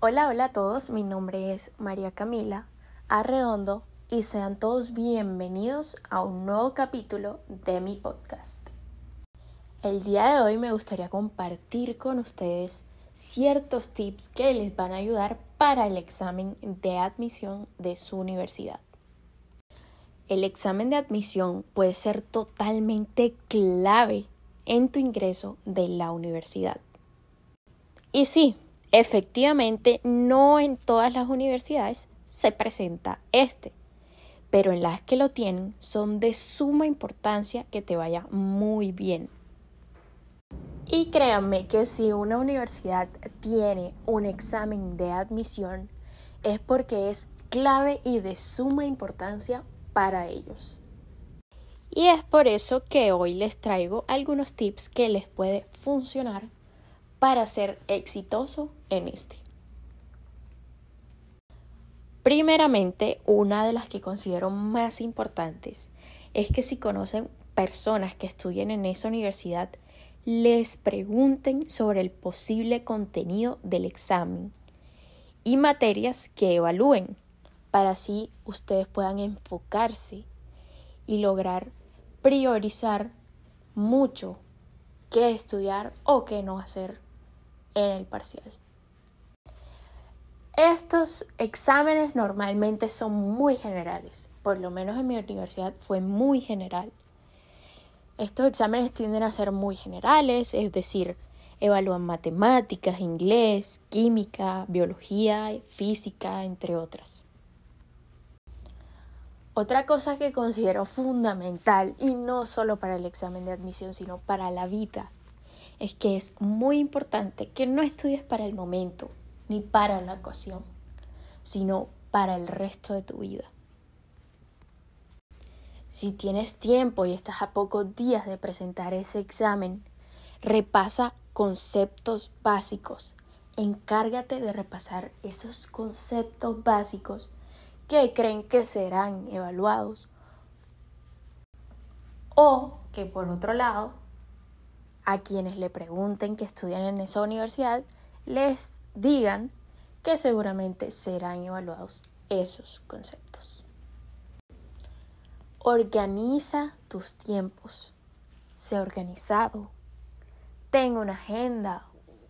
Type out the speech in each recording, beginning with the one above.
Hola, hola a todos, mi nombre es María Camila Arredondo y sean todos bienvenidos a un nuevo capítulo de mi podcast. El día de hoy me gustaría compartir con ustedes ciertos tips que les van a ayudar para el examen de admisión de su universidad. El examen de admisión puede ser totalmente clave en tu ingreso de la universidad. Y sí, Efectivamente, no en todas las universidades se presenta este, pero en las que lo tienen son de suma importancia que te vaya muy bien. Y créanme que si una universidad tiene un examen de admisión es porque es clave y de suma importancia para ellos. Y es por eso que hoy les traigo algunos tips que les puede funcionar para ser exitoso en este. Primeramente, una de las que considero más importantes es que si conocen personas que estudian en esa universidad, les pregunten sobre el posible contenido del examen y materias que evalúen, para así ustedes puedan enfocarse y lograr priorizar mucho qué estudiar o qué no hacer en el parcial. Estos exámenes normalmente son muy generales, por lo menos en mi universidad fue muy general. Estos exámenes tienden a ser muy generales, es decir, evalúan matemáticas, inglés, química, biología, física, entre otras. Otra cosa que considero fundamental, y no solo para el examen de admisión, sino para la vida, es que es muy importante que no estudies para el momento ni para la ocasión, sino para el resto de tu vida. Si tienes tiempo y estás a pocos días de presentar ese examen, repasa conceptos básicos. Encárgate de repasar esos conceptos básicos que creen que serán evaluados o que por otro lado a quienes le pregunten que estudian en esa universidad les digan que seguramente serán evaluados esos conceptos. Organiza tus tiempos. Sé organizado. Ten una agenda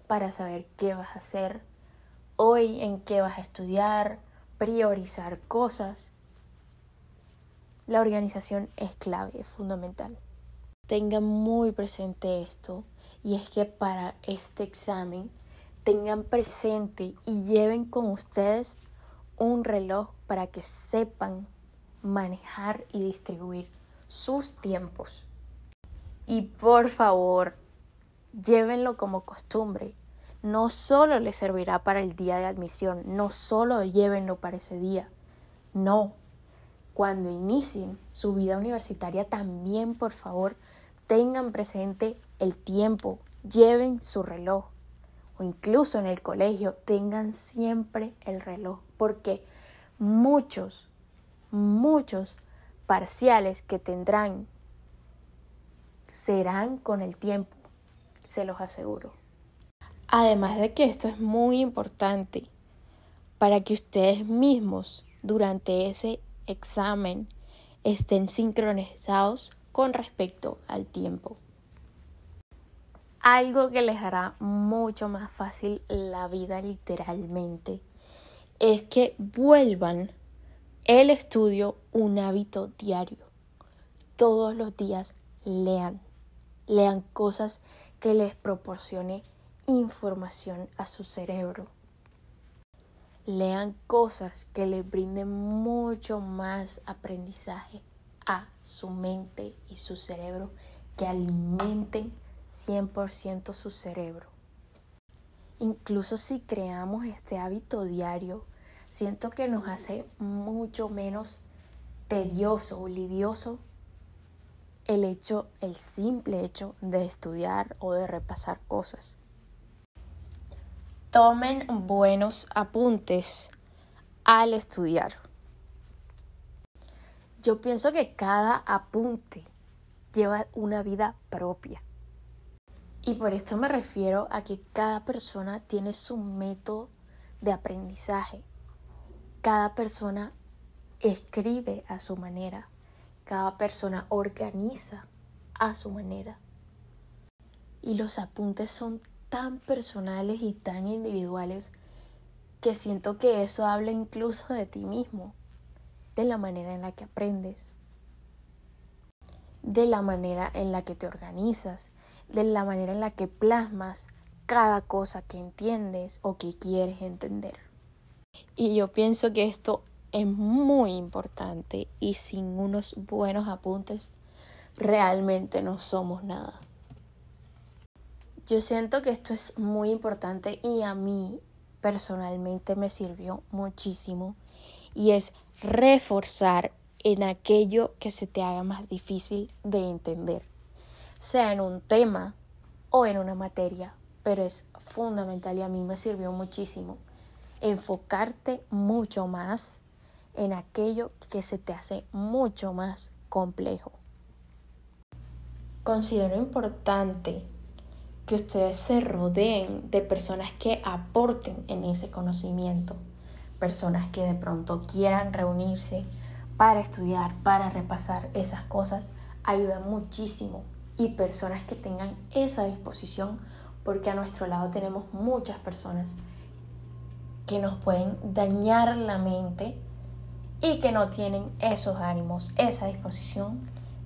para saber qué vas a hacer hoy, en qué vas a estudiar, priorizar cosas. La organización es clave, es fundamental tengan muy presente esto y es que para este examen tengan presente y lleven con ustedes un reloj para que sepan manejar y distribuir sus tiempos. Y por favor, llévenlo como costumbre. No solo les servirá para el día de admisión, no solo llévenlo para ese día. No, cuando inicien su vida universitaria también, por favor, tengan presente el tiempo, lleven su reloj o incluso en el colegio tengan siempre el reloj porque muchos, muchos parciales que tendrán serán con el tiempo, se los aseguro. Además de que esto es muy importante para que ustedes mismos durante ese examen estén sincronizados con respecto al tiempo. Algo que les hará mucho más fácil la vida literalmente es que vuelvan el estudio un hábito diario. Todos los días lean, lean cosas que les proporcione información a su cerebro. Lean cosas que les brinden mucho más aprendizaje a su mente y su cerebro, que alimenten 100% su cerebro. Incluso si creamos este hábito diario, siento que nos hace mucho menos tedioso o lidioso el hecho, el simple hecho de estudiar o de repasar cosas. Tomen buenos apuntes al estudiar. Yo pienso que cada apunte lleva una vida propia. Y por esto me refiero a que cada persona tiene su método de aprendizaje. Cada persona escribe a su manera. Cada persona organiza a su manera. Y los apuntes son tan personales y tan individuales que siento que eso habla incluso de ti mismo, de la manera en la que aprendes, de la manera en la que te organizas, de la manera en la que plasmas cada cosa que entiendes o que quieres entender. Y yo pienso que esto es muy importante y sin unos buenos apuntes realmente no somos nada. Yo siento que esto es muy importante y a mí personalmente me sirvió muchísimo y es reforzar en aquello que se te haga más difícil de entender, sea en un tema o en una materia, pero es fundamental y a mí me sirvió muchísimo enfocarte mucho más en aquello que se te hace mucho más complejo. Considero importante que ustedes se rodeen de personas que aporten en ese conocimiento, personas que de pronto quieran reunirse para estudiar, para repasar esas cosas, ayuda muchísimo y personas que tengan esa disposición porque a nuestro lado tenemos muchas personas que nos pueden dañar la mente y que no tienen esos ánimos, esa disposición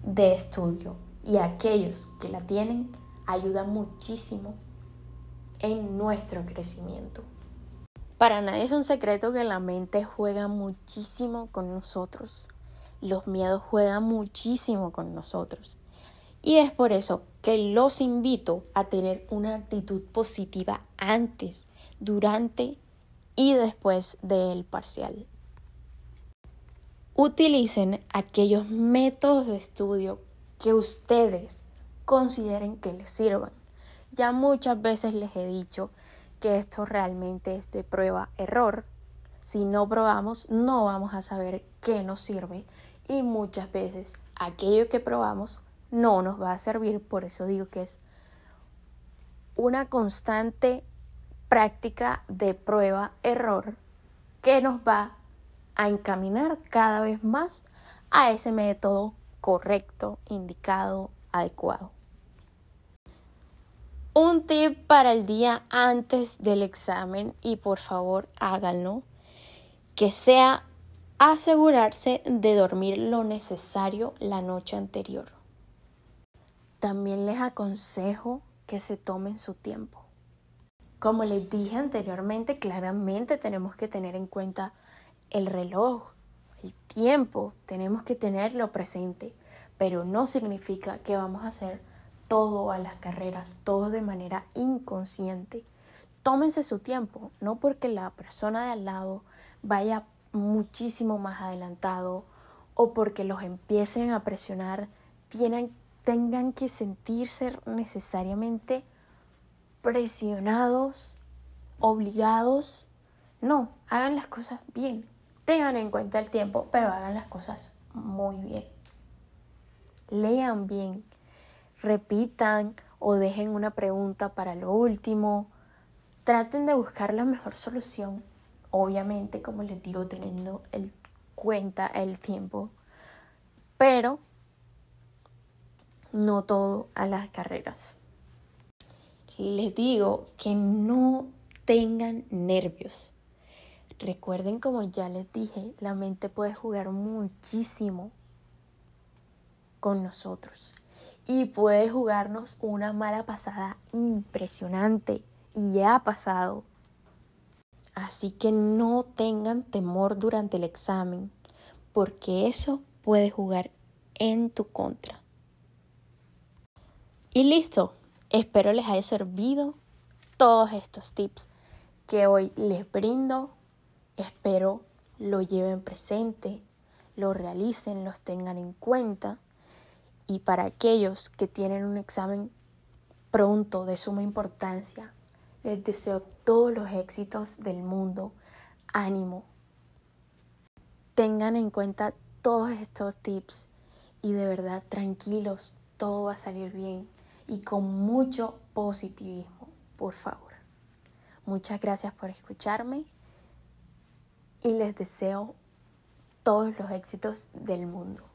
de estudio. Y aquellos que la tienen ayuda muchísimo en nuestro crecimiento. Para nadie es un secreto que la mente juega muchísimo con nosotros. Los miedos juegan muchísimo con nosotros. Y es por eso que los invito a tener una actitud positiva antes, durante y después del parcial. Utilicen aquellos métodos de estudio que ustedes consideren que les sirvan. Ya muchas veces les he dicho que esto realmente es de prueba-error. Si no probamos, no vamos a saber qué nos sirve y muchas veces aquello que probamos no nos va a servir. Por eso digo que es una constante práctica de prueba-error que nos va a encaminar cada vez más a ese método correcto, indicado, adecuado. Un tip para el día antes del examen y por favor háganlo, que sea asegurarse de dormir lo necesario la noche anterior. También les aconsejo que se tomen su tiempo. Como les dije anteriormente, claramente tenemos que tener en cuenta el reloj, el tiempo, tenemos que tenerlo presente, pero no significa que vamos a hacer todo a las carreras, todo de manera inconsciente. Tómense su tiempo, no porque la persona de al lado vaya muchísimo más adelantado o porque los empiecen a presionar, tengan que sentirse necesariamente presionados, obligados. No, hagan las cosas bien. Tengan en cuenta el tiempo, pero hagan las cosas muy bien. Lean bien, repitan o dejen una pregunta para lo último. Traten de buscar la mejor solución, obviamente, como les digo, teniendo en cuenta el tiempo, pero no todo a las carreras. Les digo que no tengan nervios. Recuerden, como ya les dije, la mente puede jugar muchísimo con nosotros y puede jugarnos una mala pasada impresionante y ya ha pasado. Así que no tengan temor durante el examen porque eso puede jugar en tu contra. Y listo, espero les haya servido todos estos tips que hoy les brindo. Espero lo lleven presente, lo realicen, los tengan en cuenta y para aquellos que tienen un examen pronto de suma importancia, les deseo todos los éxitos del mundo, ánimo. Tengan en cuenta todos estos tips y de verdad tranquilos, todo va a salir bien y con mucho positivismo, por favor. Muchas gracias por escucharme y les deseo todos los éxitos del mundo.